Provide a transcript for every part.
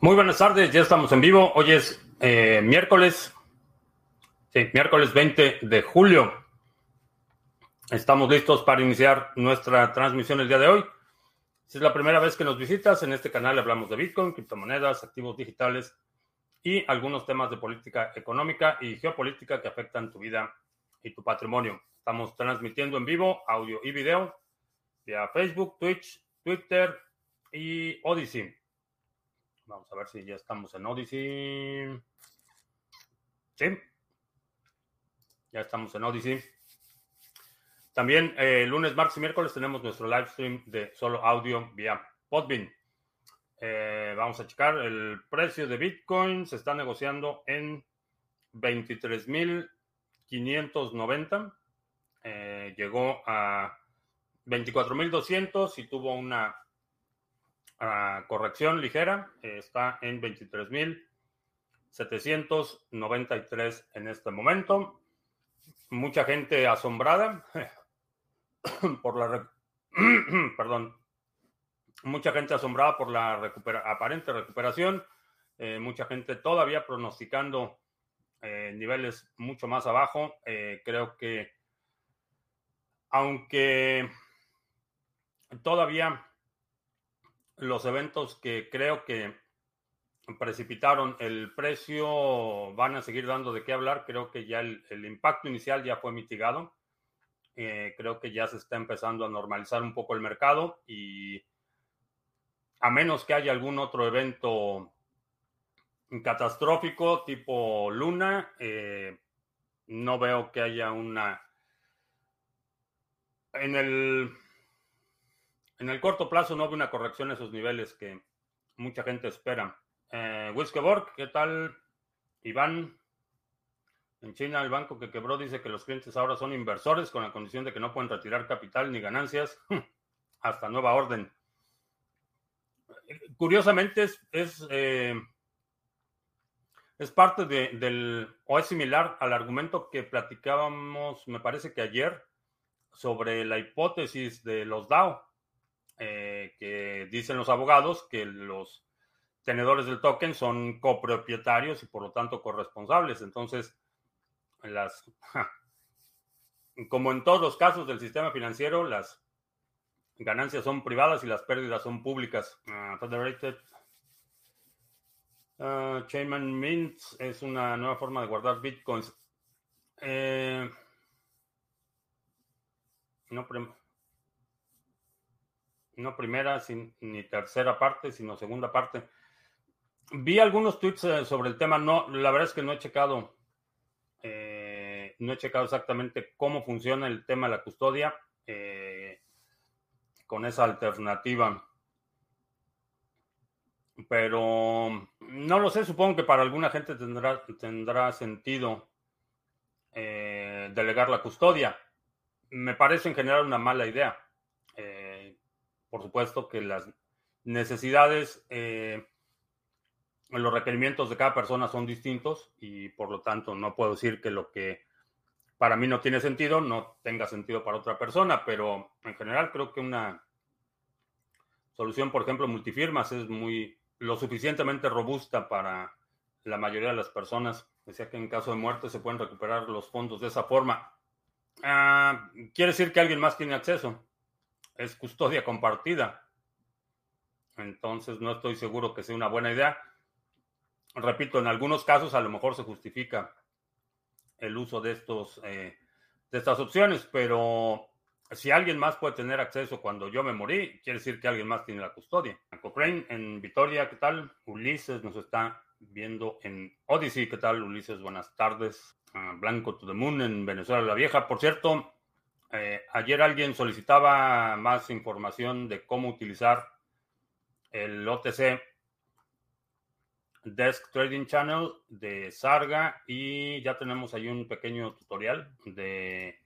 Muy buenas tardes, ya estamos en vivo. Hoy es eh, miércoles, miércoles 20 de julio. Estamos listos para iniciar nuestra transmisión el día de hoy. Si es la primera vez que nos visitas, en este canal hablamos de Bitcoin, criptomonedas, activos digitales y algunos temas de política económica y geopolítica que afectan tu vida y tu patrimonio. Estamos transmitiendo en vivo audio y video vía Facebook, Twitch, Twitter y Odyssey. Vamos a ver si ya estamos en Odyssey. Sí. Ya estamos en Odyssey. También eh, lunes, martes y miércoles tenemos nuestro live stream de solo audio vía Podbean. Eh, vamos a checar el precio de Bitcoin. Se está negociando en 23.590. Eh, llegó a 24.200 y tuvo una corrección ligera, está en 23.793 en este momento. Mucha gente asombrada por la perdón, mucha gente asombrada por la aparente recuperación, eh, mucha gente todavía pronosticando eh, niveles mucho más abajo. Eh, creo que aunque todavía los eventos que creo que precipitaron el precio van a seguir dando de qué hablar. Creo que ya el, impacto inicial ya fue mitigado. Eh, creo que ya se está empezando a normalizar un poco el mercado y a menos que haya algún otro evento catastrófico tipo Luna, eh, no veo que haya una... En el en el corto plazo no veo una corrección a esos niveles que mucha gente espera. Eh, Wiskeborg, ¿qué tal? Iván, en China el banco que quebró dice que los clientes ahora son inversores con la condición de que no pueden retirar capital ni ganancias hasta nueva orden. Curiosamente es, es, eh, es parte de, del, o es similar al argumento que platicábamos, me parece que ayer, sobre la hipótesis de los DAO. Eh, que dicen los abogados que los tenedores del token son copropietarios y por lo tanto corresponsables. Entonces, las, como en todos los casos del sistema financiero, las ganancias son privadas y las pérdidas son públicas. Uh, Federated uh, Chainman Mint es una nueva forma de guardar bitcoins. Eh, no, no primera ni tercera parte, sino segunda parte. Vi algunos tweets eh, sobre el tema, no, la verdad es que no he checado, eh, no he checado exactamente cómo funciona el tema de la custodia eh, con esa alternativa. Pero no lo sé, supongo que para alguna gente tendrá, tendrá sentido delegar la custodia. Me parece en general una mala idea por supuesto que las necesidades, eh, los requerimientos de cada persona son distintos y por lo tanto no puedo decir que lo que para mí no tiene sentido no tenga sentido para otra persona, pero en general creo que una solución, por ejemplo, multifirmas es muy lo suficientemente robusta para la mayoría de las personas. Decía que en caso de muerte se pueden recuperar los fondos de esa forma. Ah, quiere decir que alguien más tiene acceso es custodia compartida. Entonces no estoy seguro que sea una buena idea. Repito, en algunos casos a lo mejor se justifica el uso de, estos, eh, de estas opciones, pero si alguien más puede tener acceso cuando yo me morí, quiere decir que alguien más tiene la custodia. Cochrane en Vitoria, ¿qué tal? Ulises nos está viendo en Odyssey, ¿qué tal? Ulises, buenas tardes. Ah, Blanco to the Moon en Venezuela la Vieja. Por cierto, eh, ayer alguien solicitaba más información de cómo utilizar el OTC Desk Trading Channel de Sarga y ya tenemos ahí un pequeño tutorial de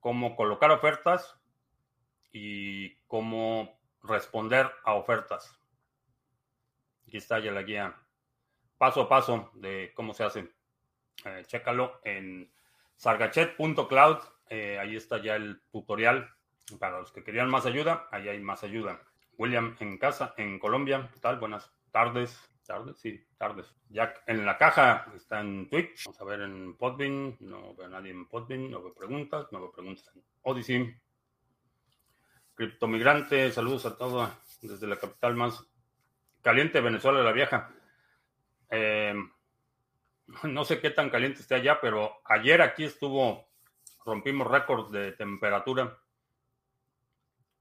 cómo colocar ofertas y cómo responder a ofertas. Aquí está ya la guía paso a paso de cómo se hace. Eh, chécalo en sargachet.cloud eh, ahí está ya el tutorial. Para los que querían más ayuda, ahí hay más ayuda. William en casa, en Colombia. ¿Qué tal? Buenas tardes, tardes, sí, tardes. Ya en la caja está en Twitch. Vamos a ver en Podbean. No veo a nadie en Podbean. No veo preguntas. No veo preguntas en Odyssey. Criptomigrante, saludos a todos desde la capital más caliente, Venezuela la Vieja. Eh, no sé qué tan caliente esté allá, pero ayer aquí estuvo, rompimos récord de temperatura.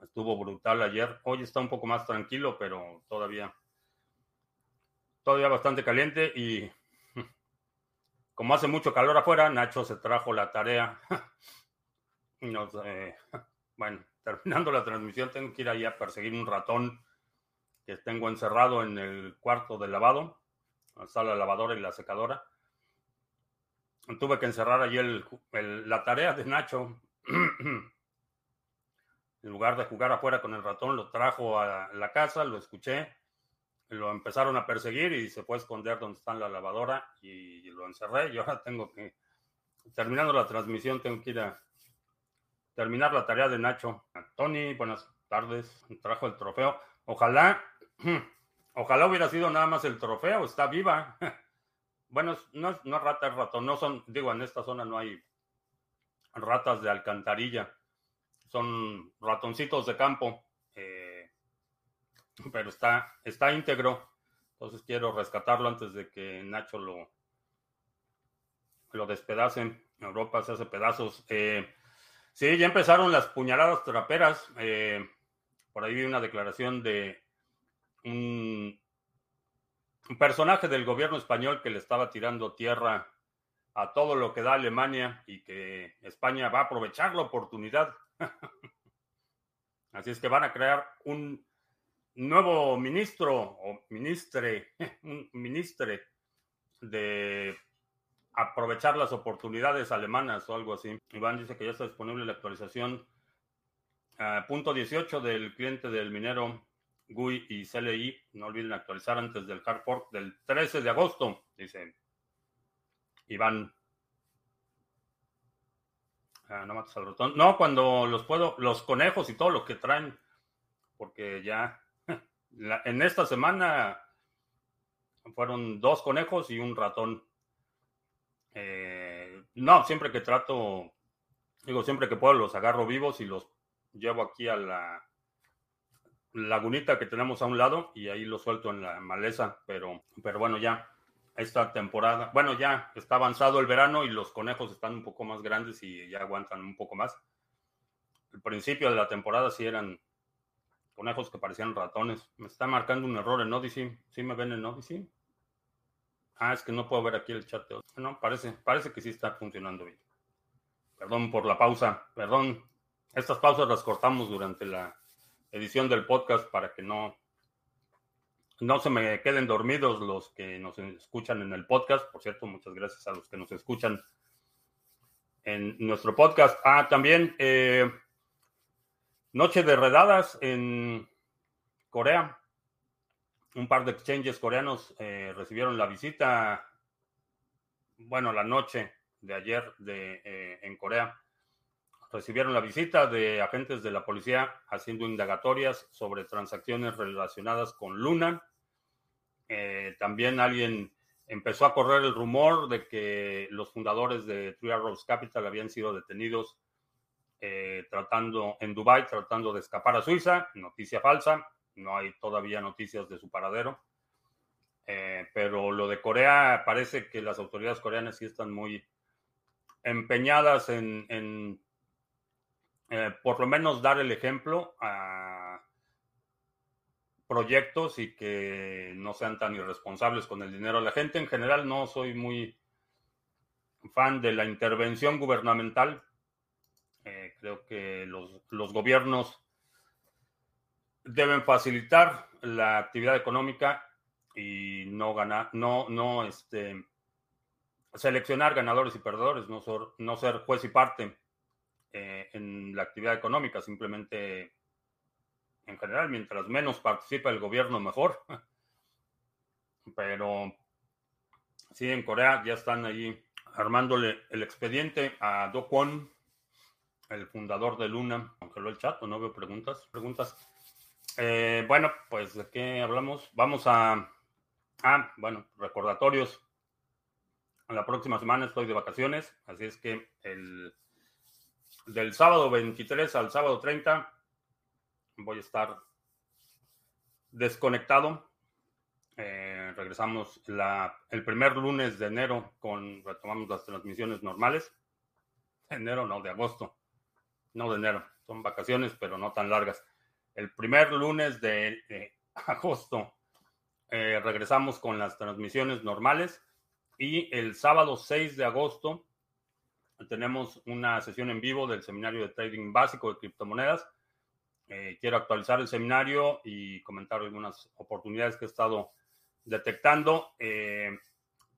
Estuvo brutal ayer. Hoy está un poco más tranquilo, pero todavía, todavía bastante caliente. Y como hace mucho calor afuera, Nacho se trajo la tarea. Nos, eh, bueno, terminando la transmisión, tengo que ir ahí a perseguir un ratón que tengo encerrado en el cuarto de lavado. La lavadora y la secadora. Tuve que encerrar allí el, la tarea de Nacho. en lugar de jugar afuera con el ratón, lo trajo a la casa, lo escuché, lo empezaron a perseguir y se fue a esconder donde está la lavadora y lo encerré. Y ahora tengo que, terminando la transmisión, tengo que ir a terminar la tarea de Nacho. Tony, buenas tardes. Trajo el trofeo. Ojalá, ojalá hubiera sido nada más el trofeo. Está viva. Bueno, no, no es rata, es ratón. No son, digo, en esta zona no hay ratas de alcantarilla. Son ratoncitos de campo. Eh, pero está, está íntegro. Entonces quiero rescatarlo antes de que Nacho lo, lo despedacen. Europa se hace pedazos. Eh, Sí, ya empezaron las puñaladas traperas. Eh, por ahí vi una declaración de un, personaje del gobierno español que le estaba tirando tierra a todo lo que da Alemania y que España va a aprovechar la oportunidad. Así es que van a crear un nuevo ministro o ministre, un ministre de aprovechar las oportunidades alemanas o algo así. Iván dice que ya está disponible la actualización uh, punto 18 del cliente del minero GUI y CLI. No olviden actualizar antes del hard fork del 13 de agosto, dice Iván. Uh, no matas al ratón. No, cuando los puedo, los conejos y todo lo que traen, porque ya en esta semana fueron dos conejos y un ratón. Eh, no, siempre que trato, digo, siempre que puedo los agarro vivos y los llevo aquí a la lagunita que tenemos a un lado y ahí los suelto en la maleza, pero, pero bueno, ya esta temporada, bueno, ya está avanzado el verano y los conejos están un poco más grandes y ya aguantan un poco más. El principio de la temporada sí eran conejos que parecían ratones. Me está marcando un error en Odyssey. ¿Sí me ven en Odyssey? Ah, es que no puedo ver aquí el chat. No, parece, parece que sí está funcionando bien. Perdón por la pausa. Perdón. Estas pausas las cortamos durante la edición del podcast para que no, no se me queden dormidos los que nos escuchan en el podcast. Por cierto, muchas gracias a los que nos escuchan en nuestro podcast. Ah, también eh, Noche de Redadas en Corea un par de exchanges coreanos eh, recibieron la visita, bueno, la noche de ayer de, eh, en Corea, recibieron la visita de agentes de la policía haciendo indagatorias sobre transacciones relacionadas con Luna. Eh, también alguien empezó a correr el rumor de que los fundadores de Three Arrows Capital habían sido detenidos tratando en Dubai, tratando de escapar a Suiza, noticia falsa no hay todavía noticias de su paradero. Eh, pero lo de Corea parece que las autoridades coreanas sí están muy empeñadas en, eh, por lo menos dar el ejemplo a proyectos y que no sean tan irresponsables con el dinero de la gente. En general no soy muy fan de la intervención gubernamental. Eh, creo que los, los gobiernos deben facilitar la actividad económica y no ganar, no, no, este, seleccionar ganadores y perdedores, no ser, no ser juez y parte eh, en la actividad económica, simplemente en general, mientras menos participa el gobierno, mejor. Pero sí, en Corea ya están ahí armándole el expediente a Do Kwon, el fundador de Luna. Aunque lo el chat, no veo preguntas. Preguntas. Eh, bueno, pues de qué hablamos. Vamos a Ah, bueno, recordatorios. La próxima semana estoy de vacaciones, así es que el, del sábado 23 al sábado 30 voy a estar desconectado. Eh, regresamos la, el primer lunes de enero con retomamos las transmisiones normales. Enero, no, de agosto. No de enero. Son vacaciones, pero no tan largas. El primer lunes de agosto eh, regresamos con las transmisiones normales. Y el sábado 6 de agosto tenemos una sesión en vivo del seminario de trading básico de criptomonedas. Eh, quiero actualizar el seminario y comentar algunas oportunidades que he estado detectando. Eh,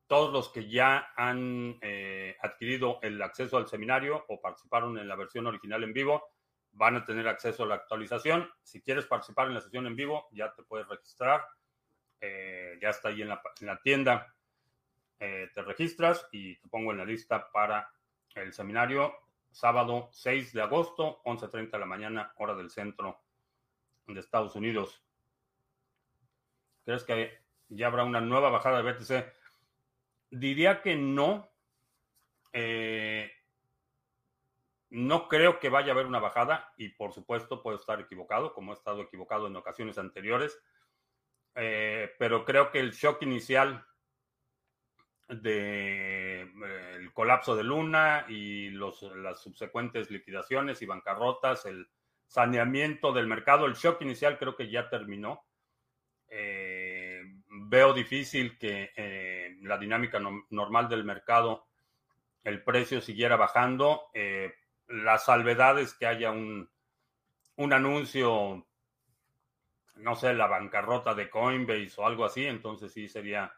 todos los que ya han eh, adquirido el acceso al seminario o participaron en la versión original en vivo van a tener acceso a la actualización. Si quieres participar en la sesión en vivo, ya te puedes registrar. ya está ahí en la, en la tienda. te registras y te pongo en la lista para el seminario sábado 6 de agosto, 11.30 de la mañana, hora del centro de Estados Unidos. ¿Crees que ya habrá una nueva bajada de BTC? Diría que no. Eh, no creo que vaya a haber una bajada y por supuesto puedo estar equivocado, como he estado equivocado en ocasiones anteriores, eh, pero creo que el shock inicial del eh, colapso de Luna y los, las subsecuentes liquidaciones y bancarrotas, el saneamiento del mercado, el shock inicial creo que ya terminó. Eh, veo difícil que eh, la dinámica normal del mercado, el precio siguiera bajando. las salvedades que haya un, un anuncio, no sé, la bancarrota de Coinbase o algo así, entonces sí sería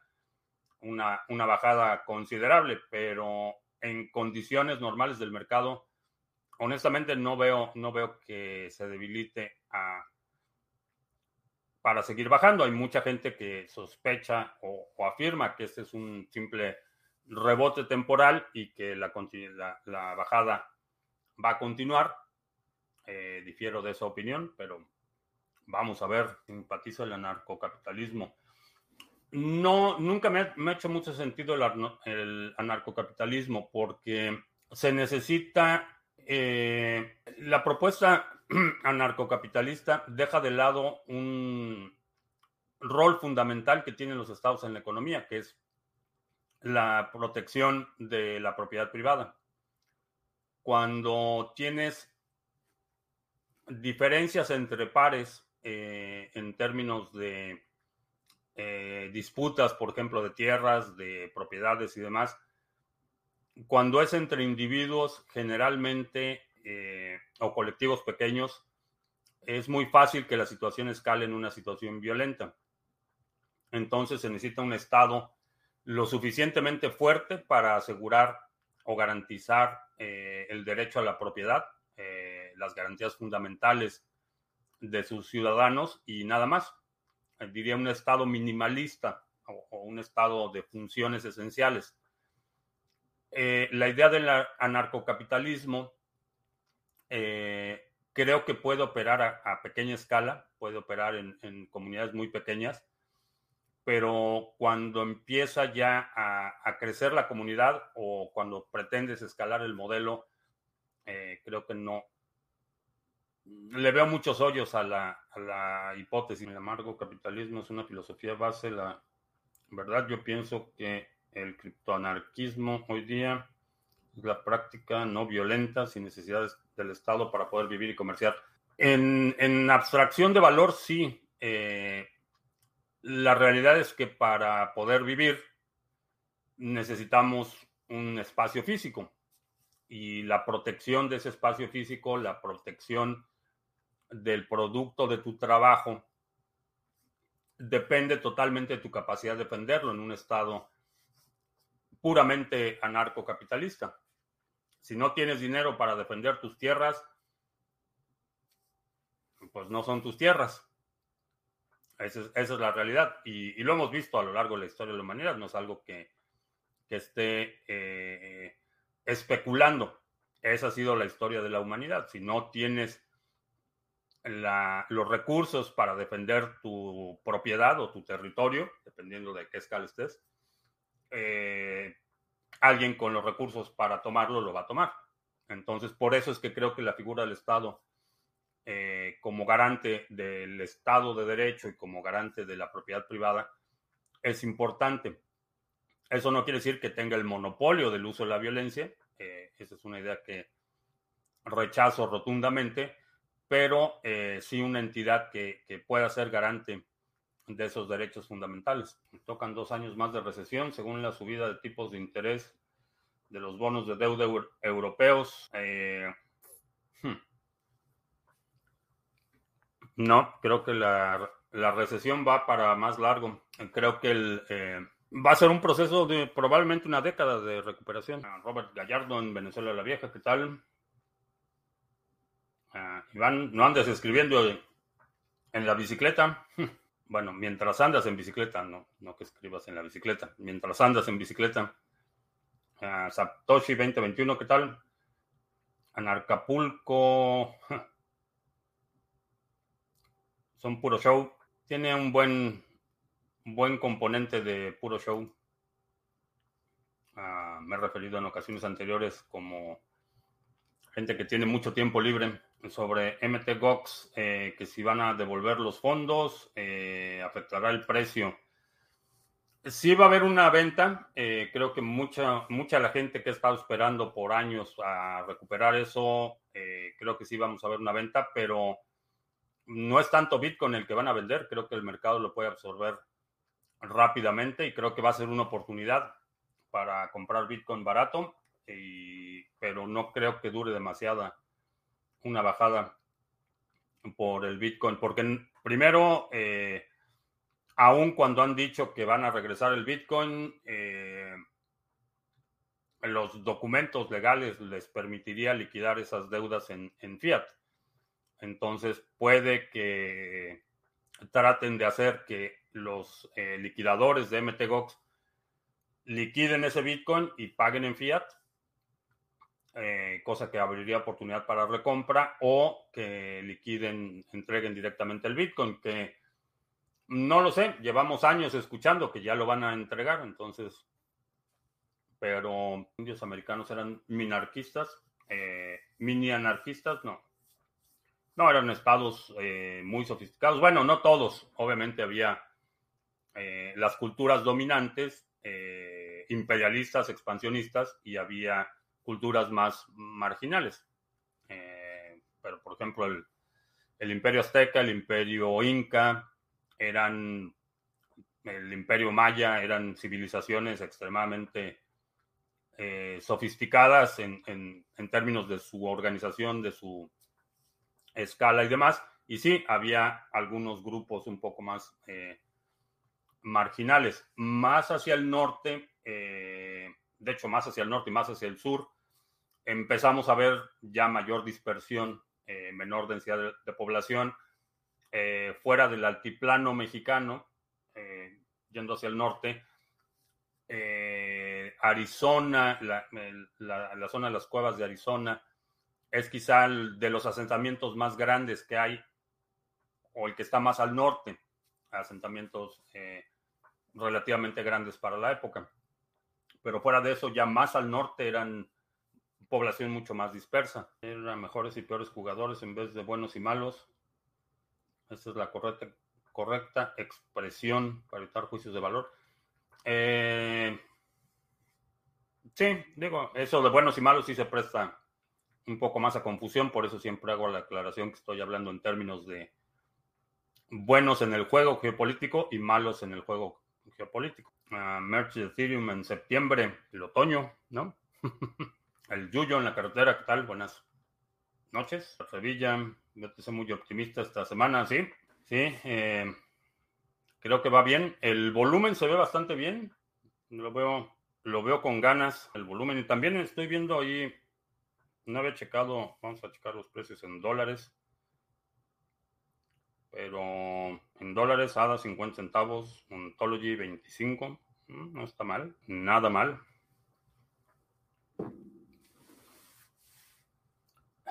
una, una bajada considerable, pero en condiciones normales del mercado, honestamente no veo, no veo que se debilite para seguir bajando. Hay mucha gente que sospecha o, afirma que este es un simple rebote temporal y que la, la, bajada va a continuar. Eh, difiero de esa opinión, pero vamos a ver, simpatizo el anarcocapitalismo. No, nunca me ha, hecho mucho sentido el, anarcocapitalismo porque se necesita, eh, la propuesta anarcocapitalista deja de lado un rol fundamental que tienen los estados en la economía, que es la protección de la propiedad privada. Cuando tienes diferencias entre pares eh, en términos de eh, disputas, por ejemplo, de tierras, de propiedades y demás, cuando es entre individuos, generalmente, eh, o colectivos pequeños, es muy fácil que la situación escale en una situación violenta. Entonces se necesita un Estado lo suficientemente fuerte para asegurar o garantizar eh, el derecho a la propiedad, las garantías fundamentales de sus ciudadanos y nada más. Eh, diría un estado minimalista o, un estado de funciones esenciales. Eh, la idea del anarcocapitalismo eh, creo que puede operar a, pequeña escala, puede operar en, comunidades muy pequeñas, pero cuando empieza ya a, crecer la comunidad o cuando pretendes escalar el modelo, creo que no, le veo muchos hoyos a la, a la hipótesis. El amargo capitalismo es una filosofía base. La verdad, yo pienso que el criptoanarquismo hoy día es la práctica no violenta sin necesidades del Estado para poder vivir y comerciar. En, en abstracción de valor, sí. Eh, la realidad es que para poder vivir necesitamos un espacio físico y la protección de ese espacio físico, la protección del producto de tu trabajo depende totalmente de tu capacidad de defenderlo en un estado puramente anarcocapitalista. Si no tienes dinero para defender tus tierras, pues no son tus tierras. Esa es, la realidad. Y, lo hemos visto a lo largo de la historia de la humanidad. No es algo que, esté eh, especulando. Esa ha sido la historia de la humanidad. Si no tienes los recursos para defender tu propiedad o tu territorio, dependiendo de qué escala estés, eh, alguien con los recursos para tomarlo lo va a tomar. Entonces, por eso es que creo que la figura del Estado eh, como garante del Estado de Derecho y como garante de la propiedad privada es importante. Eso no quiere decir que tenga el monopolio del uso de la violencia. Eh, esa es una idea que rechazo rotundamente pero eh, sí una entidad que, pueda ser garante de esos derechos fundamentales. Tocan dos años más de recesión según la subida de tipos de interés de los bonos de deuda europeos. Eh, hmm. No, creo que la, recesión va para más largo. Creo que el, eh, va a ser un proceso de probablemente una década de recuperación. Robert Gallardo en Venezuela la Vieja, ¿qué tal? Uh, Iván, no andes escribiendo en la bicicleta. Bueno, mientras andas en bicicleta, no, no que escribas en la bicicleta. Mientras andas en bicicleta. Uh, Satoshi 2021, ¿qué tal? Anarcapulco. Son puro show. Tiene un buen, buen componente de puro show. Uh, me he referido en ocasiones anteriores como gente que tiene mucho tiempo libre sobre MTGOX, eh, que si van a devolver los fondos, eh, afectará el precio. Sí va a haber una venta, eh, creo que mucha, mucha la gente que ha esperando por años a recuperar eso, creo que sí vamos a ver una venta, pero no es tanto Bitcoin el que van a vender, creo que el mercado lo puede absorber rápidamente y creo que va a ser una oportunidad para comprar Bitcoin barato, pero no creo que dure demasiada una bajada por el Bitcoin, porque primero, eh, aun cuando han dicho que van a regresar el Bitcoin, eh, los documentos legales les permitiría liquidar esas deudas en, fiat. Entonces puede que traten de hacer que los eh, liquidadores de MTGOX liquiden ese Bitcoin y paguen en fiat eh, cosa que abriría oportunidad para recompra o que liquiden, entreguen directamente el Bitcoin, que no lo sé, llevamos años escuchando que ya lo van a entregar, entonces, pero indios americanos eran minarquistas, eh, mini anarquistas, no. No, eran estados eh, muy sofisticados. Bueno, no todos, obviamente había las culturas dominantes, imperialistas, expansionistas, y había culturas más marginales. Eh, pero, por ejemplo, el, imperio azteca, el imperio inca, eran, el imperio maya, eran civilizaciones extremadamente eh, sofisticadas en, términos de su organización, de su escala y demás. Y sí, había algunos grupos un poco más eh, marginales. Más hacia el norte, de hecho, más hacia el norte y más hacia el sur, empezamos a ver ya mayor dispersión, eh, menor densidad de, población, eh, fuera del altiplano mexicano, eh, yendo hacia el norte. Arizona, la, la, zona de las cuevas de Arizona, es quizá el de los asentamientos más grandes que hay, o el que está más al norte, asentamientos relativamente grandes para la época. Pero fuera de eso, ya más al norte eran población mucho más dispersa. Eran mejores y peores jugadores en vez de buenos y malos. Esa es la correcta, correcta expresión para evitar juicios de valor. Eh, sí, digo, eso de buenos y malos sí se presta un poco más a confusión, por eso siempre hago la aclaración que estoy hablando en términos de buenos en el juego geopolítico y malos en el juego geopolítico. Merch de Ethereum en septiembre, el otoño, ¿no? El Yuyo en la carretera, ¿qué tal? Buenas noches. Sevilla, yo te muy optimista esta semana, ¿sí? Sí, eh, creo que va bien. El volumen se ve bastante bien. Lo veo, lo veo con ganas, el volumen. Y también estoy viendo ahí, no había checado, vamos a checar los precios en dólares. Pero en dólares, ADA 50 centavos, Ontology 25. Mm, no está mal, nada mal.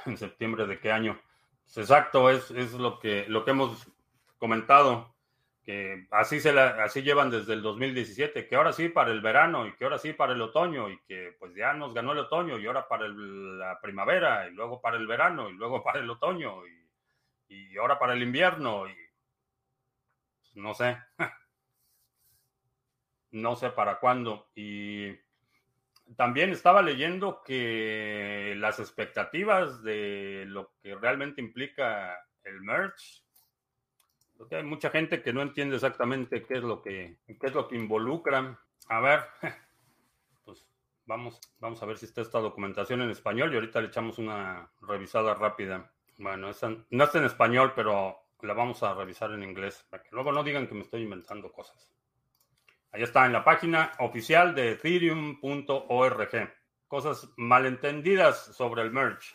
en septiembre de qué año. Exacto, es, es lo, que, lo que hemos comentado, que así, se la, así llevan desde el 2017, que ahora sí para el verano y que ahora sí para el otoño y que pues ya nos ganó el otoño y ahora para la primavera y luego para el verano y luego para el otoño y, y ahora para el invierno y no sé, no sé para cuándo. Y también estaba leyendo que las expectativas de lo que realmente implica el merge, porque hay mucha gente que no entiende exactamente qué es lo que, qué es lo que involucra. A ver, pues vamos, vamos a ver si está esta documentación en español y ahorita le echamos una revisada rápida. Bueno, no está en español, pero la vamos a revisar en inglés, para que luego no digan que me estoy inventando cosas. Ahí está en la página oficial de ethereum.org. Cosas malentendidas sobre el merge.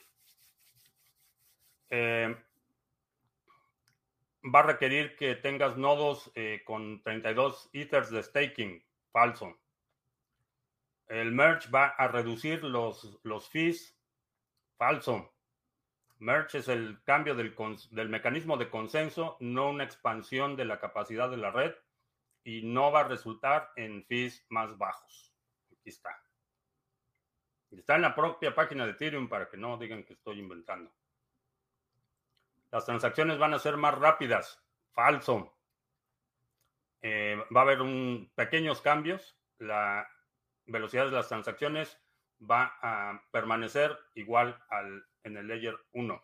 Eh, va a requerir que tengas nodos eh, con 32 ethers de staking. Falso. El merge va a reducir los, los fees. Falso. Merge es el cambio del, mecanismo de consenso, no una expansión de la capacidad de la red y no va a resultar en fees más bajos. Aquí está. Está en la propia página de Ethereum para que no digan que estoy inventando. Las transacciones van a ser más rápidas. Falso. Eh, va a haber un, pequeños cambios. La velocidad de las transacciones va a permanecer igual al, en el layer 1.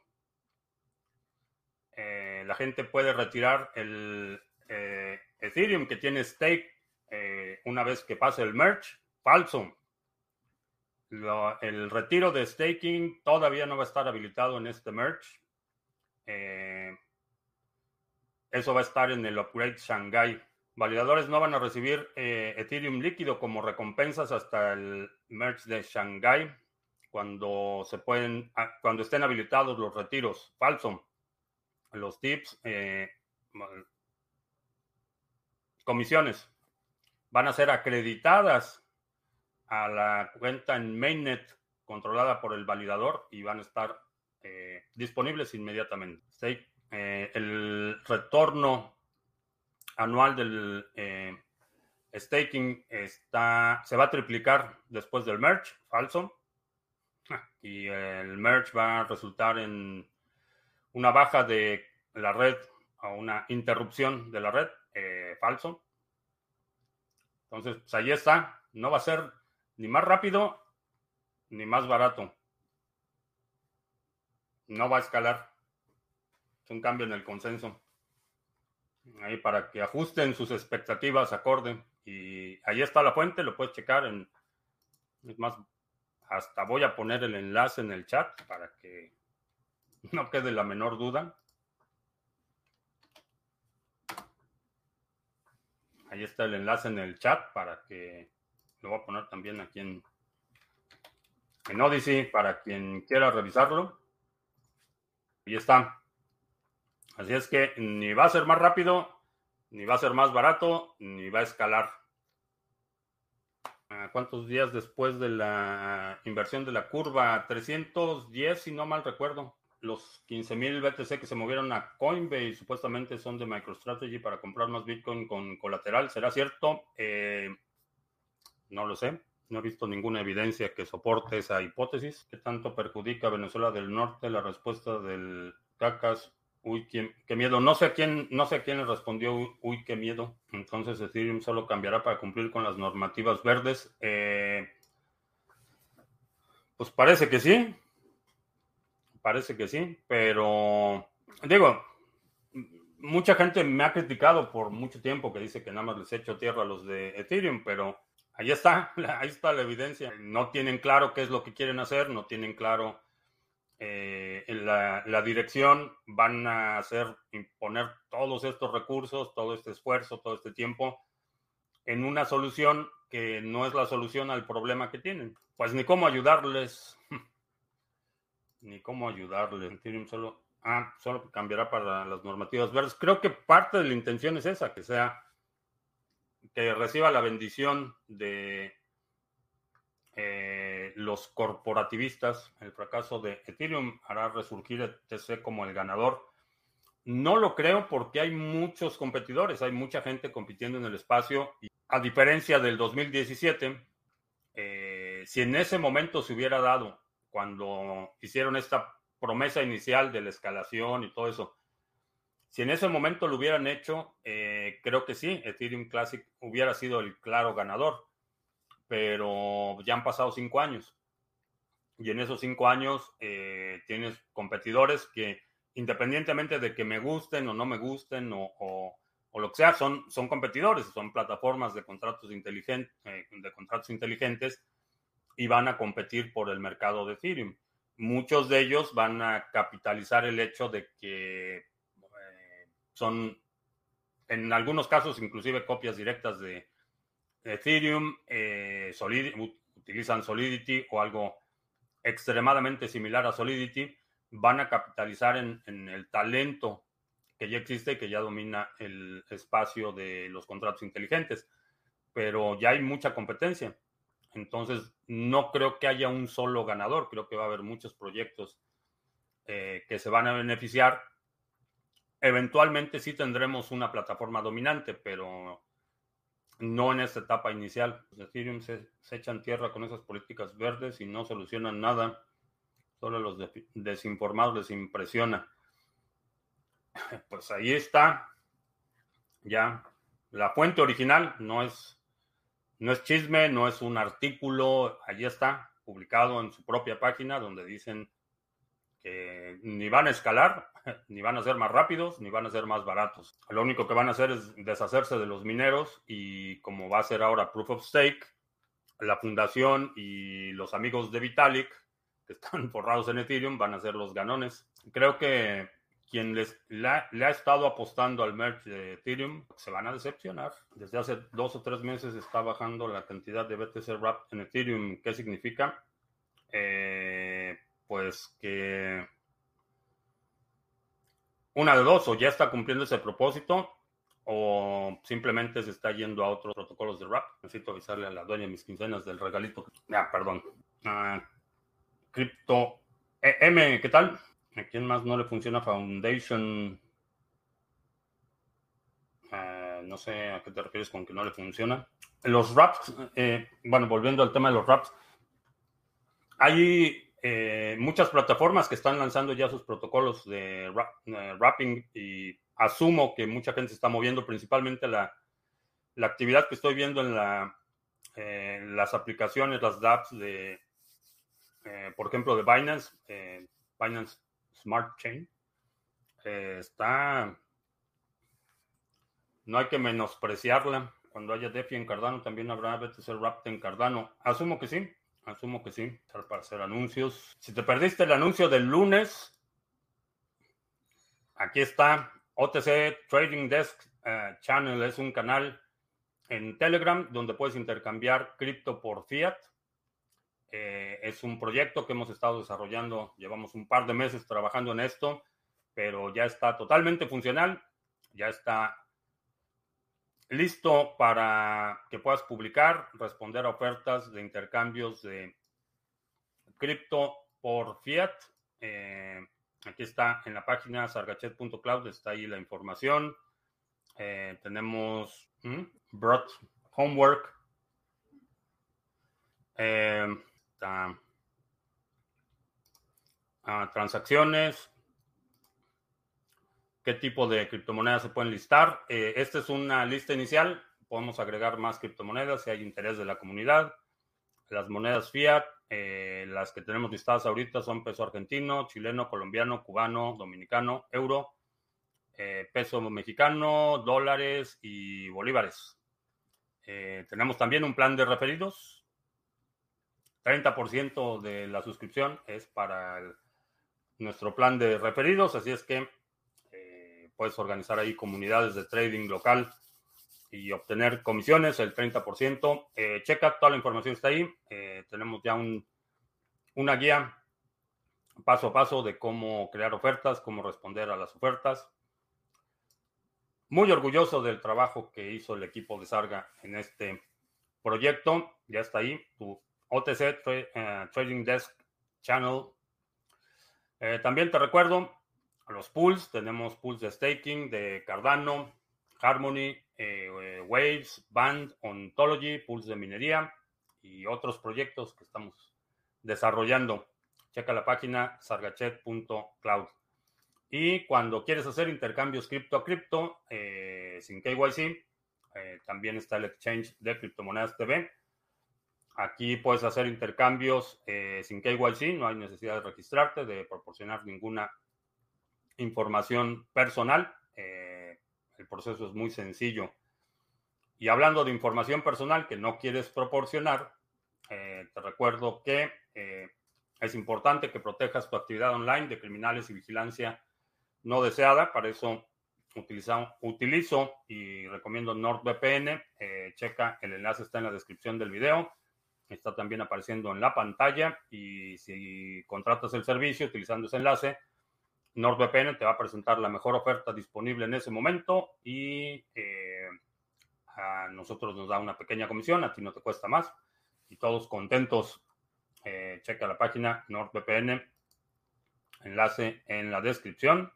Eh, la gente puede retirar el, eh, Ethereum que tiene stake eh, una vez que pase el merge, falso. el retiro de staking todavía no va a estar habilitado en este merge. Eso va a estar en el upgrade Shanghai. Validadores no van a recibir Ethereum líquido como recompensas hasta el merge de Shanghai cuando se pueden ah, cuando estén habilitados los retiros. Falso. Los tips comisiones van a ser acreditadas a la cuenta en mainnet controlada por el validador y van a estar eh, disponibles inmediatamente. Eh, el retorno anual del eh, staking está, se va a triplicar después del merge, falso. Y el merge va a resultar en una baja de la red o una interrupción de la red eh, falso. Entonces, pues ahí está. No va a ser ni más rápido ni más barato. No va a escalar. Es un cambio en el consenso. Ahí para que ajusten sus expectativas acorde. Y ahí está la fuente, lo puedes checar en... Es más, hasta voy a poner el enlace en el chat para que no quede la menor duda. Ahí está el enlace en el chat para que lo voy a poner también aquí en, en Odyssey para quien quiera revisarlo. Ahí está. Así es que ni va a ser más rápido, ni va a ser más barato, ni va a escalar. Ah, ¿Cuántos días después de la inversión de la curva? 310, si no mal recuerdo los 15.000 BTC que se movieron a Coinbase supuestamente son de MicroStrategy para comprar más Bitcoin con colateral. ¿Será cierto? Eh, no lo sé. No he visto ninguna evidencia que soporte esa hipótesis. ¿Qué tanto perjudica a Venezuela del Norte la respuesta del CACAS? Uy, qué, miedo. No sé a quién, no sé quién le respondió, uy, qué miedo. Entonces Ethereum solo cambiará para cumplir con las normativas verdes. Eh, pues parece que sí. Parece que sí, pero digo, mucha gente me ha criticado por mucho tiempo que dice que nada más les echo tierra a los de Ethereum, pero ahí está, ahí está la evidencia. No tienen claro qué es lo que quieren hacer, no tienen claro eh, la, la, dirección, van a hacer imponer todos estos recursos, todo este esfuerzo, todo este tiempo en una solución que no es la solución al problema que tienen. Pues ni cómo ayudarles. ni cómo ayudarle. Ethereum solo, ah, solo cambiará para las normativas verdes. Creo que parte de la intención es esa, que sea, que reciba la bendición de eh, los corporativistas, el fracaso de Ethereum hará resurgir ETC como el ganador. No lo creo porque hay muchos competidores, hay mucha gente compitiendo en el espacio. Y a diferencia del 2017, eh, si en ese momento se hubiera dado, cuando hicieron esta promesa inicial de la escalación y todo eso, si en ese momento lo hubieran hecho, eh, creo que sí, Ethereum Classic hubiera sido el claro ganador pero ya han pasado cinco años. Y en esos cinco años eh, tienes competidores que independientemente de que me gusten o no me gusten o, lo que sea, son, son competidores, son plataformas de contratos, inteligentes eh, de contratos inteligentes y van a competir por el mercado de Ethereum. Muchos de ellos van a capitalizar el hecho de que eh, son, en algunos casos, inclusive copias directas de, Ethereum eh, utilizan Solidity o algo extremadamente similar a Solidity, van a capitalizar en, el talento que ya existe y que ya domina el espacio de los contratos inteligentes. Pero ya hay mucha competencia. Entonces, no creo que haya un solo ganador. Creo que va a haber muchos proyectos eh, que se van a beneficiar. Eventualmente sí tendremos una plataforma dominante, pero no en esta etapa inicial. Ethereum se, echan tierra con esas políticas verdes y no solucionan nada. Solo los desinformados les impresiona. Pues ahí está. Ya. La fuente original no es, no es chisme, no es un artículo. Allí está, publicado en su propia página, donde dicen que ni van a escalar, ni van a ser más rápidos, ni van a ser más baratos. Lo único que van a hacer es deshacerse de los mineros y como va a ser ahora Proof of Stake, la fundación y los amigos de Vitalik, que están forrados en Ethereum, van a ser los ganones. Creo que quien les, le ha estado apostando al merge de Ethereum se van a decepcionar. Desde hace dos o tres meses está bajando la cantidad de BTC Wrap en Ethereum. ¿Qué significa? Eh, pues que una de dos, o ya está cumpliendo ese propósito, o simplemente se está yendo a otros protocolos de RAP. Necesito avisarle a la dueña de mis quincenas del regalito. Ah, perdón. Uh, Crypto e, M, ¿qué tal? ¿A quién más no le funciona Foundation? Ah, no sé a qué te refieres con que no le funciona. Los RAPs, eh, bueno, volviendo al tema de los RAPs, hay eh, muchas plataformas que están lanzando ya sus protocolos de wrapping y asumo que mucha gente se está moviendo, principalmente la, actividad que estoy viendo en la, las aplicaciones, las dApps de, eh, por ejemplo, de Binance, eh, Binance Smart Chain, está, no hay que menospreciarla. Cuando haya DeFi en Cardano, también habrá BTC Wrapped en Cardano. Asumo que sí. Asumo que sí, para hacer anuncios. Si te perdiste el anuncio del lunes, aquí está. OTC Trading Desk eh, Channel es un canal en Telegram donde puedes intercambiar cripto por fiat. Eh, es un proyecto que hemos estado desarrollando, llevamos un par de meses trabajando en esto, pero ya está totalmente funcional, ya está listo para que puedas publicar, responder a ofertas de intercambios de cripto por fiat. Eh, aquí está en la página sargachet.cloud, está ahí la información. Eh, tenemos brought homework. Eh, ah, transacciones, qué tipo de criptomonedas se pueden listar. Eh, esta es una lista inicial. Podemos agregar más criptomonedas si hay interés de la comunidad. Las monedas fiat, eh, las que tenemos listadas ahorita son peso argentino, chileno, colombiano, cubano, dominicano, euro, eh, peso mexicano, dólares y bolívares. tenemos también un plan de referidos. 30% de la suscripción es para nuestro plan de referidos, así es que puedes organizar ahí comunidades de trading local y obtener comisiones, el 30%. Eh, checa, toda la información está ahí. Eh, tenemos ya un, una guía paso a paso de cómo crear ofertas, cómo responder a las ofertas. Muy orgulloso del trabajo que hizo el equipo de Sarga en este proyecto. Ya está ahí. Tu OTC Trading Desk Channel. también te recuerdo los pools. Tenemos pools de staking de Cardano, Harmony, Waves, Band, Ontology, pools de minería y otros proyectos que estamos desarrollando. Checa la página sargachet.cloud. Y cuando quieres hacer intercambios cripto a cripto eh, sin KYC, eh, también está el exchange de criptomonedas TV. Aquí puedes hacer intercambios eh, sin KYC, no hay necesidad de registrarte, de proporcionar ninguna información personal. el proceso es muy sencillo. Y hablando de información personal que no quieres proporcionar, te recuerdo que es importante que protejas tu actividad online de criminales y vigilancia no deseada. Para eso utilizo y recomiendo NordVPN. Eh, checa, el enlace está en la descripción del video. Está también apareciendo en la pantalla. Y si contratas el servicio utilizando ese enlace, NordVPN te va a presentar la mejor oferta disponible en ese momento y eh, a nosotros nos da una pequeña comisión, a ti no te cuesta más y todos contentos. Eh, checa la página NordVPN, enlace en la descripción.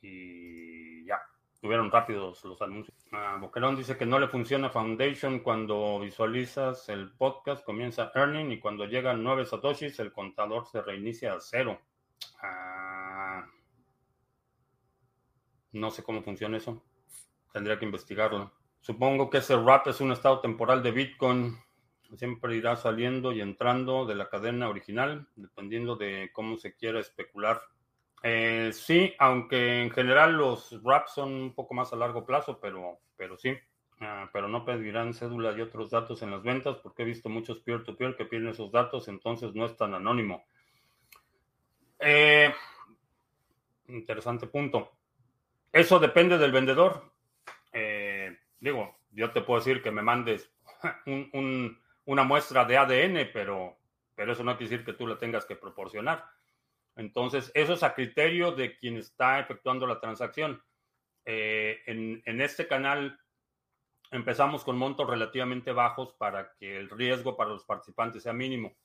Y ya, tuvieron rápidos los anuncios. Ah, Boquerón dice que no le funciona Foundation cuando visualizas el podcast, comienza earning y cuando llegan nueve satoshis el contador se reinicia a cero. Ah, no sé cómo funciona eso. Tendría que investigarlo. Supongo que ese wrap es un estado temporal de Bitcoin. Siempre irá saliendo y entrando de la cadena original, dependiendo de cómo se quiera especular. Eh, sí, aunque en general los wraps son un poco más a largo plazo, pero, pero sí. Ah, pero no pedirán cédula y otros datos en las ventas porque he visto muchos peer-to-peer que piden esos datos, entonces no es tan anónimo. Eh, interesante punto. Eso depende del vendedor. Eh, digo, yo te puedo decir que me mandes una muestra de ADN, pero, pero eso no quiere decir que tú la tengas que proporcionar. Entonces, eso es a criterio de quien está efectuando la transacción. Eh, en, este canal empezamos con montos relativamente bajos para que el riesgo para los participantes sea mínimo.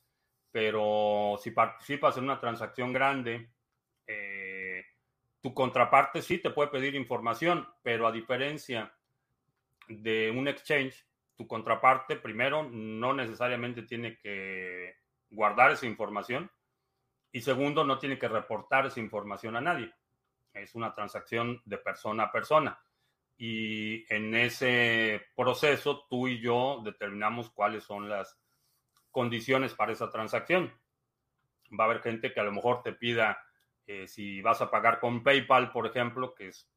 Pero si participas en una transacción grande, tu contraparte sí te puede pedir información, pero a diferencia de un exchange, tu contraparte primero no necesariamente tiene que guardar esa información y segundo, no tiene que reportar esa información a nadie. Es una transacción de persona a persona. Y en ese proceso, tú y yo determinamos cuáles son las condiciones para esa transacción. Va a haber gente que a lo mejor te pida, eh, si vas a pagar con PayPal, por ejemplo, que es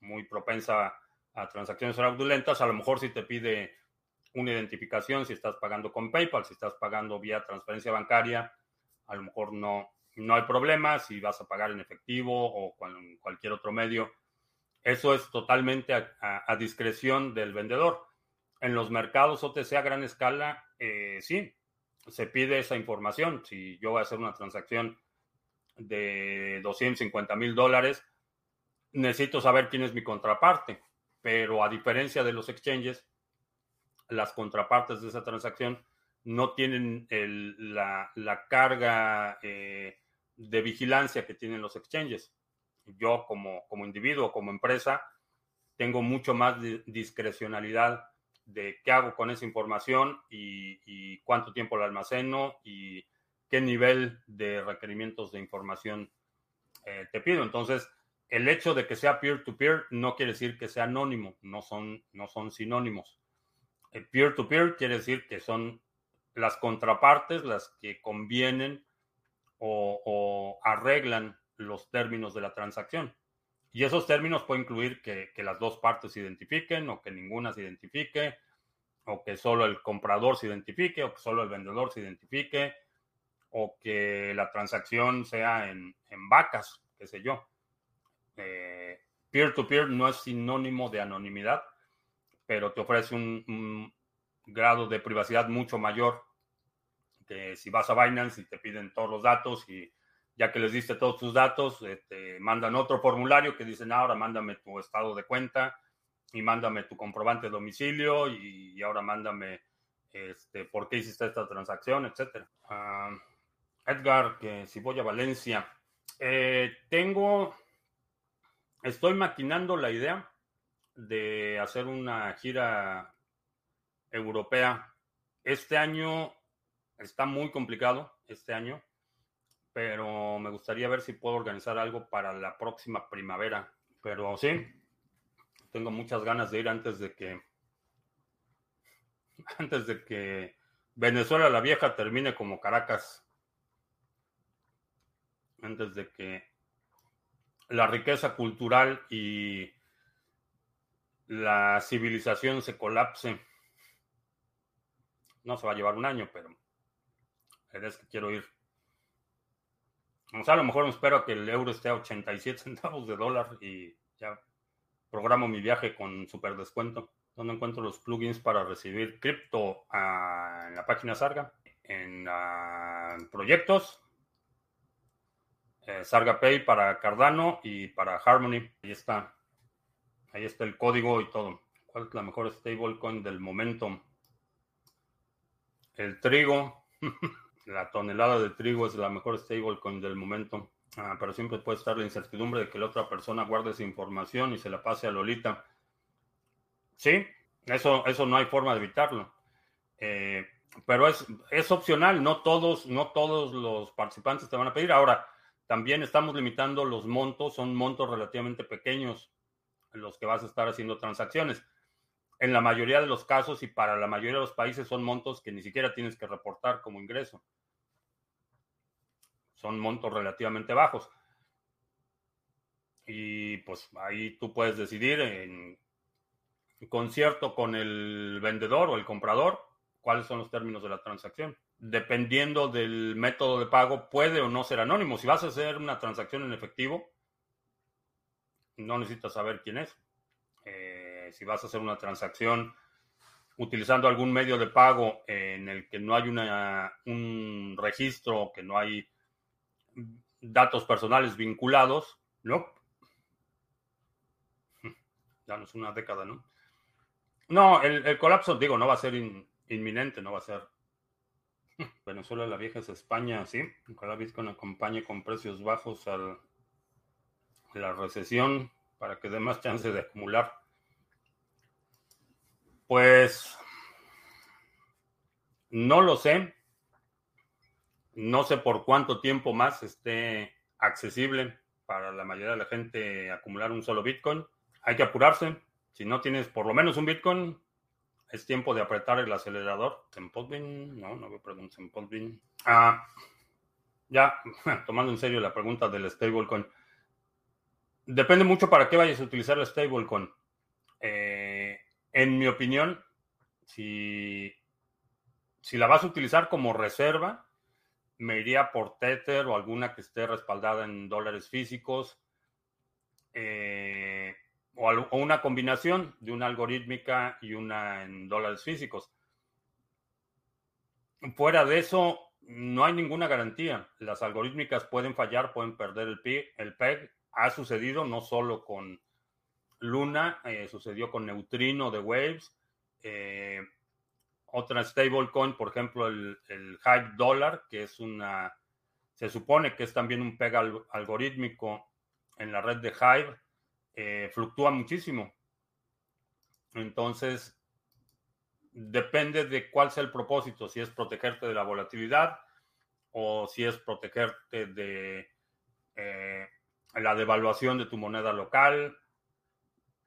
muy propensa a transacciones fraudulentas, a lo mejor si te pide una identificación si estás pagando con PayPal, si estás pagando vía transferencia bancaria, a lo mejor no, no hay problema si vas a pagar en efectivo o con cualquier otro medio. Eso es totalmente a, discreción del vendedor. En los mercados OTC a gran escala, eh, sí, se pide esa información. Si yo voy a hacer una transacción de 250 mil dólares, necesito saber quién es mi contraparte. Pero a diferencia de los exchanges, las contrapartes de esa transacción no tienen la, carga eh, de vigilancia que tienen los exchanges. Yo como, como individuo, como empresa, tengo mucho más discrecionalidad de qué hago con esa información y, cuánto tiempo la almaceno y qué nivel de requerimientos de información eh, te pido. Entonces, el hecho de que sea peer-to-peer no quiere decir que sea anónimo, no son, no son sinónimos. Peer-to-peer quiere decir que son las contrapartes las que convienen o, arreglan los términos de la transacción. Y esos términos pueden incluir que, las dos partes se identifiquen o que ninguna se identifique, o que solo el comprador se identifique, o que solo el vendedor se identifique, o que la transacción sea en, vacas, qué sé yo. Eh, peer-to-peer no es sinónimo de anonimidad, pero te ofrece un grado de privacidad mucho mayor que si vas a Binance y te piden todos los datos y ya que les diste todos tus datos, eh, te mandan otro formulario que dicen ahora mándame tu estado de cuenta y mándame tu comprobante de domicilio y, ahora mándame este, por qué hiciste esta transacción, etcétera. Ah, Edgar, que si voy a Valencia, eh, tengo, estoy maquinando la idea de hacer una gira europea. Este año está muy complicado, este año, pero me gustaría ver si puedo organizar algo para la próxima primavera. Pero sí, tengo muchas ganas de ir antes de que antes de que Venezuela la vieja termine como Caracas. Antes de que la riqueza cultural y la civilización se colapse. No se va a llevar un año, pero es que quiero ir. O sea, a lo mejor me espero que el euro esté a 87 centavos de dólar y ya programo mi viaje con super descuento. Donde encuentro los plugins para recibir cripto ah, en la página Sarga, en ah, proyectos, eh, para Cardano y para Harmony. Ahí está. Ahí está el código y todo. ¿Cuál es la mejor stablecoin del momento? El trigo. la tonelada de trigo es la mejor stablecoin del momento. Ah, pero siempre puede estar la incertidumbre de que la otra persona guarde esa información y se la pase a Lolita. Sí, eso, eso no hay forma de evitarlo. Eh, pero es, es opcional, no todos, no todos los participantes te van a pedir. Ahora, también estamos limitando los montos, son montos relativamente pequeños en los que vas a estar haciendo transacciones. En la mayoría de los casos y para la mayoría de los países son montos que ni siquiera tienes que reportar como ingreso. Son montos relativamente bajos. Y pues ahí tú puedes decidir en concierto con el vendedor o el comprador cuáles son los términos de la transacción. Dependiendo del método de pago, puede o no ser anónimo. Si vas a hacer una transacción en efectivo, no necesitas saber quién es. Eh, si vas a hacer una transacción utilizando algún medio de pago en el que no hay un registro, que no hay datos personales vinculados, ¿no? Ya no es una década, ¿no? No, el, colapso, digo, no va a ser inminente, no va a ser. Venezuela la vieja es España, sí. Ojalá Bitcoin acompañe con precios bajos a la recesión para que dé más chance de acumular. Pues no lo sé. No sé por cuánto tiempo más esté accesible para la mayoría de la gente acumular un solo Bitcoin. Hay que apurarse. Si no tienes por lo menos un Bitcoin, es tiempo de apretar el acelerador. Sempodbin, no, no veo preguntas Sempodbin. Ah, ya, tomando en serio la pregunta del stablecoin. Depende mucho para qué vayas a utilizar el stablecoin. Eh, en mi opinión, si, si la vas a utilizar como reserva, me iría por Tether o alguna que esté respaldada en dólares físicos. Eh, o, una combinación de una algorítmica y una en dólares físicos. Fuera de eso, no hay ninguna garantía. Las algorítmicas pueden fallar, pueden perder el, el PEG. Ha sucedido no solo con Luna, eh, sucedió con Neutrino de Waves. Eh, otra stablecoin, por ejemplo, el, el, Hype Dollar, que es una, se supone que es también un PEG algorítmico en la red de Hive eh, fluctúa muchísimo. Entonces, depende de cuál sea el propósito, si es protegerte de la volatilidad o si es protegerte de eh, la devaluación de tu moneda local.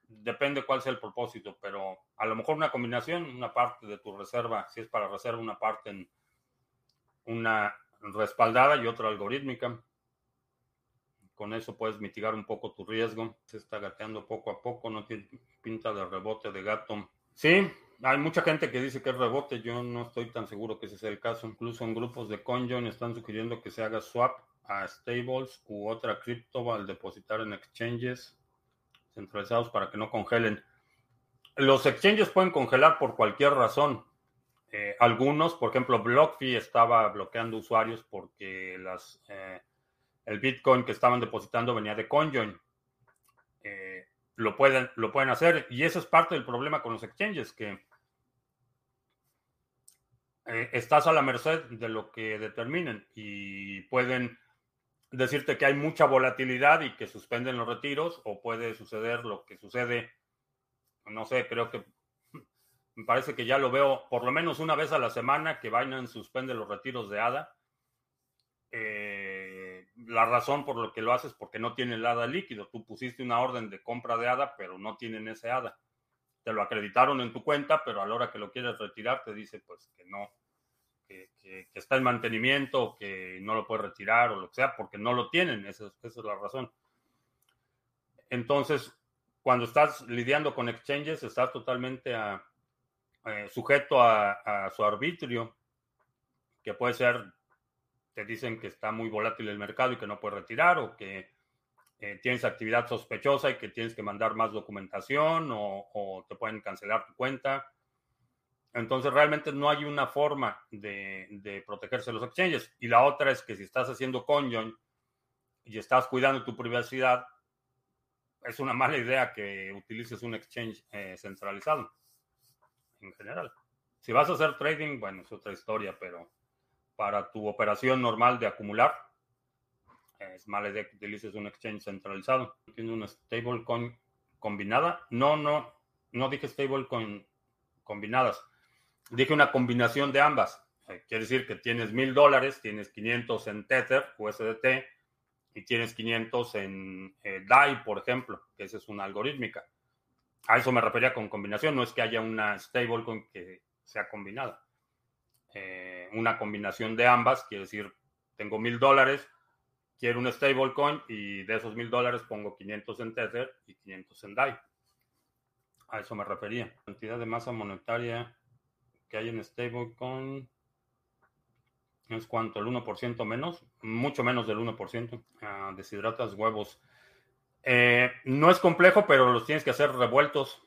Depende cuál sea el propósito, pero a lo mejor una combinación, una parte de tu reserva, si es para reserva, una parte en una respaldada y otra algorítmica. Con eso puedes mitigar un poco tu riesgo. Se está gateando poco a poco, no tiene pinta de rebote de gato. Sí, hay mucha gente que dice que es rebote. Yo no estoy tan seguro que ese sea el caso. Incluso en grupos de CoinJoin están sugiriendo que se haga swap a stables u otra cripto al depositar en exchanges centralizados para que no congelen. Los exchanges pueden congelar por cualquier razón. Eh, algunos, por ejemplo, BlockFi estaba bloqueando usuarios porque las eh, el Bitcoin que estaban depositando venía de CoinJoin. Eh, lo, pueden, lo pueden hacer y eso es parte del problema con los exchanges, que eh, estás a la merced de lo que determinen y pueden decirte que hay mucha volatilidad y que suspenden los retiros o puede suceder lo que sucede, no sé, creo que me parece que ya lo veo por lo menos una vez a la semana que Binance suspende los retiros de ADA. Eh, la razón por lo que lo haces es porque no tiene el ADA líquido. Tú pusiste una orden de compra de ADA, pero no tienen ese ADA. Te lo acreditaron en tu cuenta, pero a la hora que lo quieres retirar te dice pues que no, que, está en mantenimiento, que no lo puedes retirar o lo que sea, porque no lo tienen. Esa, es la razón. Entonces, cuando estás lidiando con exchanges, estás totalmente a, eh, sujeto a, su arbitrio, que puede ser, te dicen que está muy volátil el mercado y que no puedes retirar, o que eh, tienes actividad sospechosa y que tienes que mandar más documentación, o, te pueden cancelar tu cuenta. Entonces realmente no hay una forma de, de, protegerse de los exchanges. Y la otra es que si estás haciendo conjoin y estás cuidando tu privacidad, es una mala idea que utilices un exchange eh, centralizado en general. Si vas a hacer trading, bueno, es otra historia, pero para tu operación normal de acumular, es mala idea que utilices un exchange centralizado. ¿Tienes una stablecoin combinada? No, no, no dije stablecoin combinadas. Dije una combinación de ambas. Eh, quiere decir que tienes mil dólares, tienes 500 en Tether, USDT, y tienes 500 en eh, DAI, por ejemplo, que esa es una algorítmica. A eso me refería con combinación, no es que haya una stablecoin que sea combinada. Eh, una combinación de ambas, quiere decir, tengo mil dólares, quiero un stablecoin y de esos mil dólares pongo 500 en Tether y 500 en DAI. A eso me refería. La cantidad de masa monetaria que hay en stablecoin es cuánto, el 1% menos, mucho menos del 1%. Ah, deshidratas huevos. Eh, no es complejo, pero los tienes que hacer revueltos.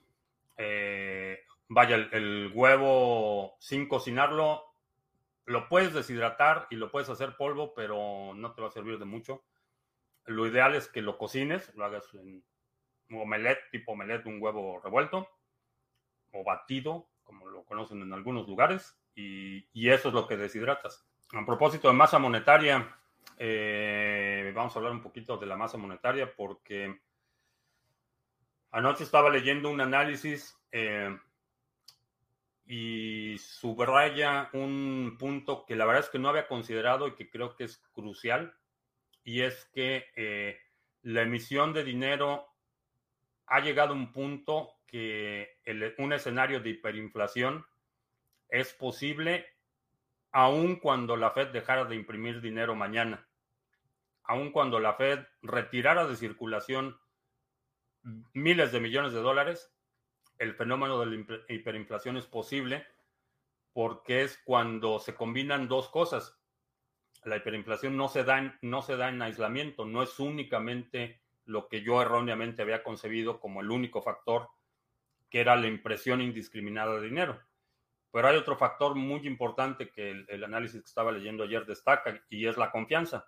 Eh, vaya, el, huevo sin cocinarlo, lo puedes deshidratar y lo puedes hacer polvo, pero no te va a servir de mucho. Lo ideal es que lo cocines, lo hagas en un omelette, tipo omelette, un huevo revuelto o batido, como lo conocen en algunos lugares, y, y eso es lo que deshidratas. A propósito de masa monetaria, eh, vamos a hablar un poquito de la masa monetaria porque anoche estaba leyendo un análisis eh, y subraya un punto que la verdad es que no había considerado y que creo que es crucial y es que eh, la emisión de dinero ha llegado a un punto que un escenario de hiperinflación es posible aun cuando la Fed dejara de imprimir dinero mañana, aun cuando la Fed retirara de circulación miles de millones de dólares, el fenómeno de la hiperinflación es posible porque es cuando se combinan dos cosas. La hiperinflación no se da en, no se da en aislamiento, no es únicamente lo que yo erróneamente había concebido como el único factor, que era la impresión indiscriminada de dinero. Pero hay otro factor muy importante que el, análisis que estaba leyendo ayer destaca y es la confianza.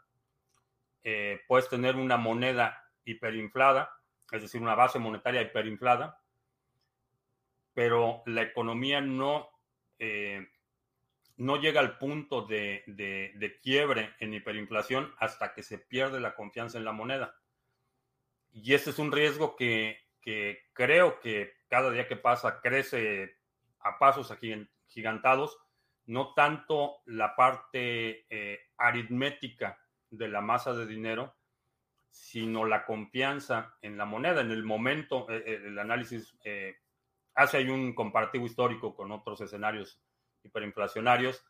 Eh, puedes tener una moneda hiperinflada, es decir, una base monetaria hiperinflada, pero la economía no, eh, no llega al punto de, de, quiebre en hiperinflación hasta que se pierde la confianza en la moneda. Y ese es un riesgo que, que creo que cada día que pasa crece a pasos gigantados, no tanto la parte eh, aritmética de la masa de dinero, sino la confianza en la moneda. En el momento, eh, eh, el análisis hace ahí un comparativo histórico con otros escenarios hiperinflacionarios.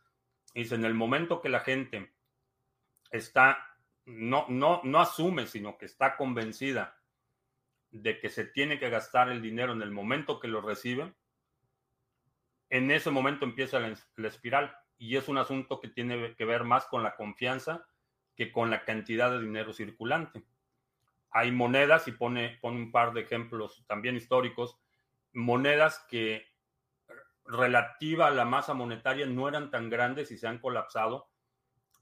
Dice, en el momento que la gente está, no, no, no asume, sino que está convencida de que se tiene que gastar el dinero en el momento que lo recibe, en ese momento empieza la, espiral y es un asunto que tiene que ver más con la confianza que con la cantidad de dinero circulante. Hay monedas, y pone, pone un par de ejemplos también históricos, monedas que relativa a la masa monetaria no eran tan grandes y se han colapsado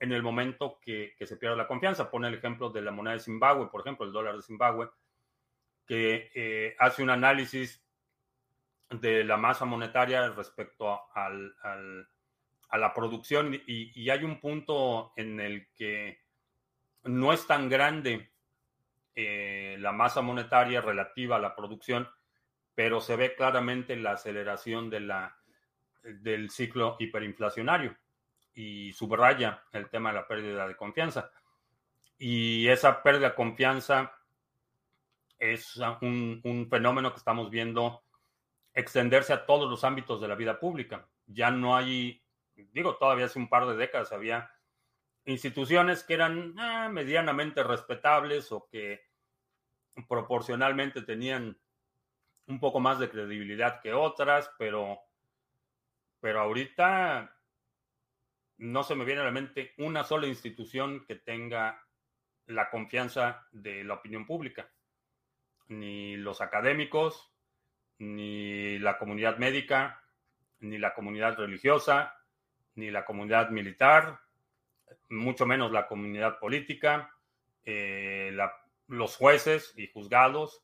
en el momento que, se pierde la confianza. Pone el ejemplo de la moneda de Zimbabue, por ejemplo, el dólar de Zimbabue, que eh, hace un análisis de la masa monetaria respecto al, a la producción y, hay un punto en el que no es tan grande eh, la masa monetaria relativa a la producción, pero se ve claramente la aceleración de la, del ciclo hiperinflacionario y subraya el tema de la pérdida de confianza. Y esa pérdida de confianza es un, un fenómeno que estamos viendo extenderse a todos los ámbitos de la vida pública. Ya no hay digo, todavía hace un par de décadas había instituciones que eran ah, medianamente respetables o que proporcionalmente tenían un poco más de credibilidad que otras, pero, pero ahorita no se me viene a la mente una sola institución que tenga la confianza de la opinión pública, ni los académicos, ni la comunidad médica, ni la comunidad religiosa, ni la comunidad militar, mucho menos la comunidad política, eh, los jueces y juzgados,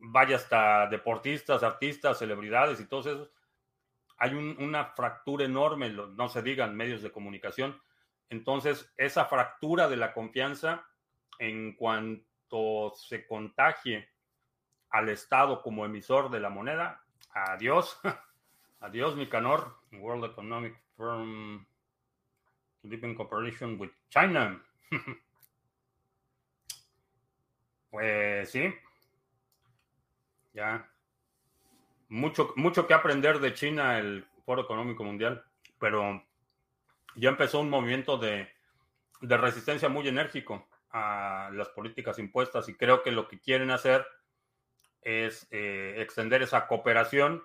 vaya hasta deportistas, artistas, celebridades y todos esos. Hay una fractura enorme, no se digan medios de comunicación. Entonces, esa fractura de la confianza, en cuanto se contagie al Estado como emisor de la moneda, adiós. Adiós, Nicanor. World Economic Forum to deep in cooperation with China. pues sí. Ya. Mucho, mucho que aprender de China el Foro Económico Mundial, pero ya empezó un movimiento de, de resistencia muy enérgico a las políticas impuestas y creo que lo que quieren hacer es eh, extender esa cooperación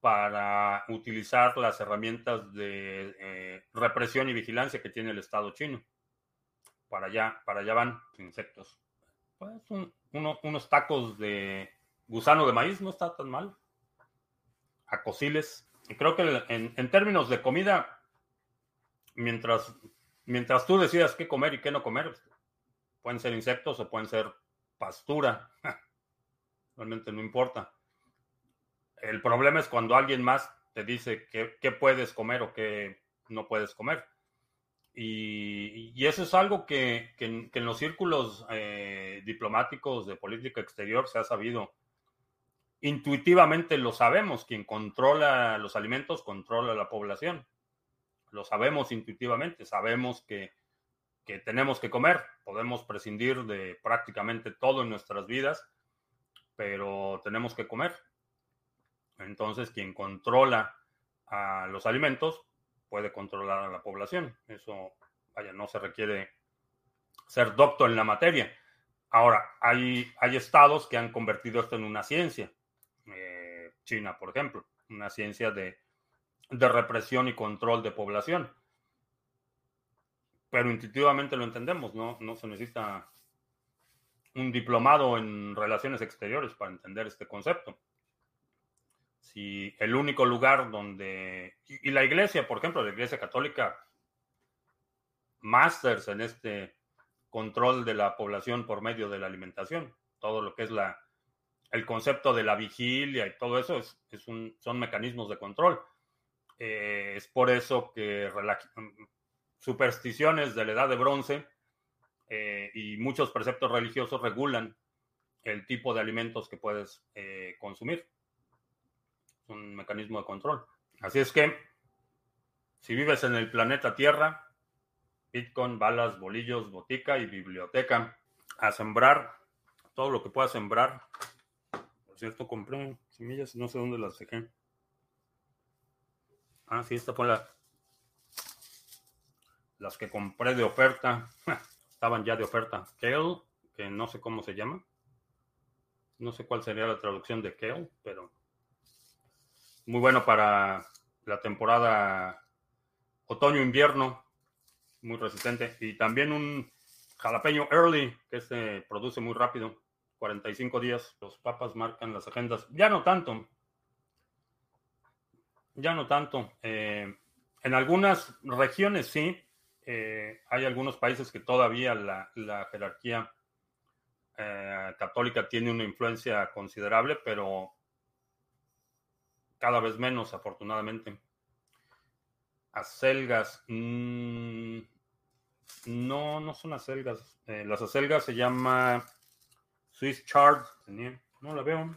para utilizar las herramientas de eh, represión y vigilancia que tiene el Estado chino. Para allá, para allá van insectos. Pues unos tacos de gusano de maíz no está tan mal. Acosiles. Y creo que en, términos de comida, mientras, mientras tú decidas qué comer y qué no comer, pueden ser insectos o pueden ser pastura. Realmente no importa. El problema es cuando alguien más te dice qué, puedes comer o qué no puedes comer. Y, eso es algo que, en, los círculos eh, diplomáticos de política exterior se ha sabido. Intuitivamente lo sabemos, quien controla los alimentos controla la población. Lo sabemos intuitivamente, sabemos que, que tenemos que comer, podemos prescindir de prácticamente todo en nuestras vidas, pero tenemos que comer. Entonces, quien controla a los alimentos puede controlar a la población. Eso, vaya, no se requiere ser doctor en la materia. Ahora, hay, hay estados que han convertido esto en una ciencia. Eh, China, por ejemplo, una ciencia de, de represión y control de población. Pero intuitivamente lo entendemos, ¿no? No se necesita un diplomado en relaciones exteriores para entender este concepto si el único lugar donde, y, la iglesia, por ejemplo, la iglesia católica, masters en este control de la población por medio de la alimentación, todo lo que es la, el concepto de la vigilia y todo eso es, es son mecanismos de control. Eh, es por eso que supersticiones de la edad de bronce eh, y muchos preceptos religiosos regulan el tipo de alimentos que puedes eh, consumir un mecanismo de control. Así es que, si vives en el planeta Tierra, Bitcoin, balas, bolillos, botica y biblioteca, a sembrar todo lo que puedas sembrar. Cierto, compré semillas, no sé dónde las dejé. Ah, sí, esta fue la, las que compré de oferta. Estaban ya de oferta. Kale, que no sé cómo se llama. No sé cuál sería la traducción de kale, pero muy bueno para la temporada otoño-invierno, muy resistente. Y también un jalapeño early, que se produce muy rápido, 45 días. Los papas marcan las agendas. Ya no tanto. Ya no tanto. Eh, en algunas regiones sí. Eh, hay algunos países que todavía la, jerarquía eh, católica tiene una influencia considerable, pero cada vez menos, afortunadamente. Acelgas. Mm, no, no son acelgas. Las acelgas se llama Swiss Chart. No la veo.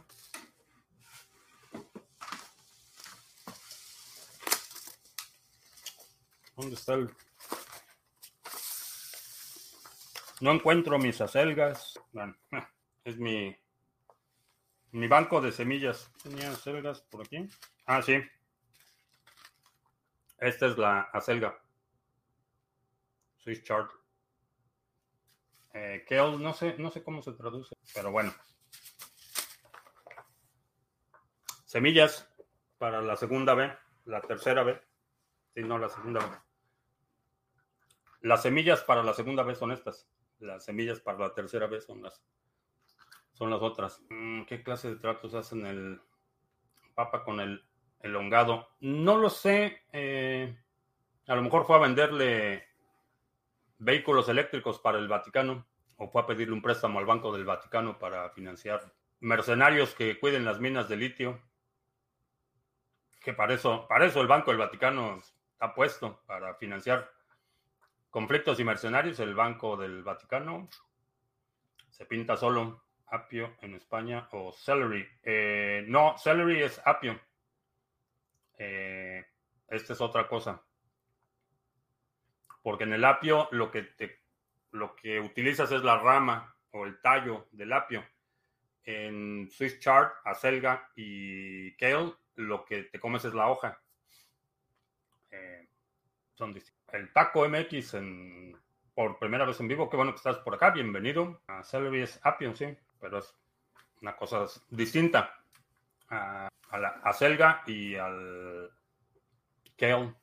¿Dónde está el.? No encuentro mis acelgas. Bueno, es mi. Mi banco de semillas. ¿Tenía acelgas por aquí? Ah, sí. Esta es la acelga. Swiss chart. Eh, no sé, no sé cómo se traduce, pero bueno. Semillas para la segunda B, la tercera B. Sí, no, la segunda B. Las semillas para la segunda vez son estas. Las semillas para la tercera vez son las, son las otras. Mm, ¿Qué clase de tratos hacen el Papa con el elongado? No lo sé. Eh, a lo mejor fue a venderle vehículos eléctricos para el Vaticano o fue a pedirle un préstamo al Banco del Vaticano para financiar mercenarios que cuiden las minas de litio. Que para eso, para eso el Banco del Vaticano está puesto, para financiar Conflictos y mercenarios, el Banco del Vaticano. Se pinta solo apio en España o celery. Eh, no, celery es apio. Eh, esta es otra cosa. Porque en el apio lo que, te, lo que utilizas es la rama o el tallo del apio. En Swiss Chart, acelga y kale, lo que te comes es la hoja. Eh, son el Taco MX en, por primera vez en vivo. Qué bueno que estás por acá. Bienvenido a Celery es Appian, sí, pero es una cosa distinta a, la acelga y al kale.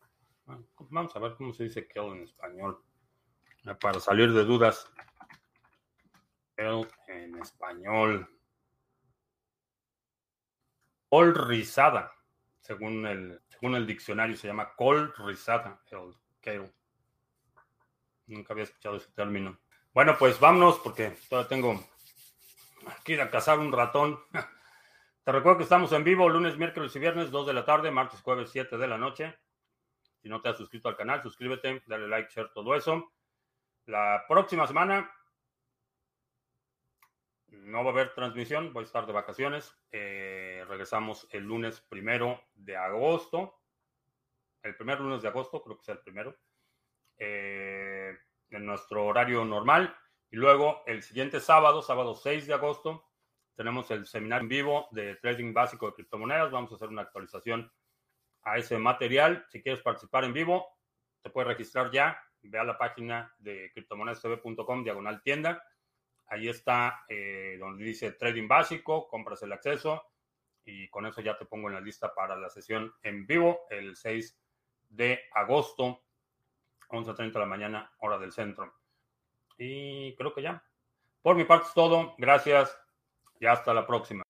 Vamos a ver cómo se dice kale en español para salir de dudas. Kale en español. Col rizada, según el, según el diccionario, se llama col rizada. Nunca había escuchado ese término. Bueno, pues vámonos porque todavía tengo que ir a cazar un ratón. Te recuerdo que estamos en vivo lunes, miércoles y viernes, 2 de la tarde, martes, jueves, 7 de la noche. Si no te has suscrito al canal, suscríbete, dale like, share, todo eso. La próxima semana no va a haber transmisión, voy a estar de vacaciones. Eh, regresamos el lunes primero de agosto el primer lunes de agosto, creo que es el primero, eh, en nuestro horario normal. Y luego el siguiente sábado, sábado 6 de agosto, tenemos el seminario en vivo de trading básico de criptomonedas. Vamos a hacer una actualización a ese material. Si quieres participar en vivo, te puedes registrar ya. Ve a la página de criptomonedastv.com, diagonal tienda. Ahí está eh, donde dice trading básico, compras el acceso y con eso ya te pongo en la lista para la sesión en vivo el 6 de agosto, 11.30 de la mañana, hora del centro. Y creo que ya. Por mi parte es todo. Gracias y hasta la próxima.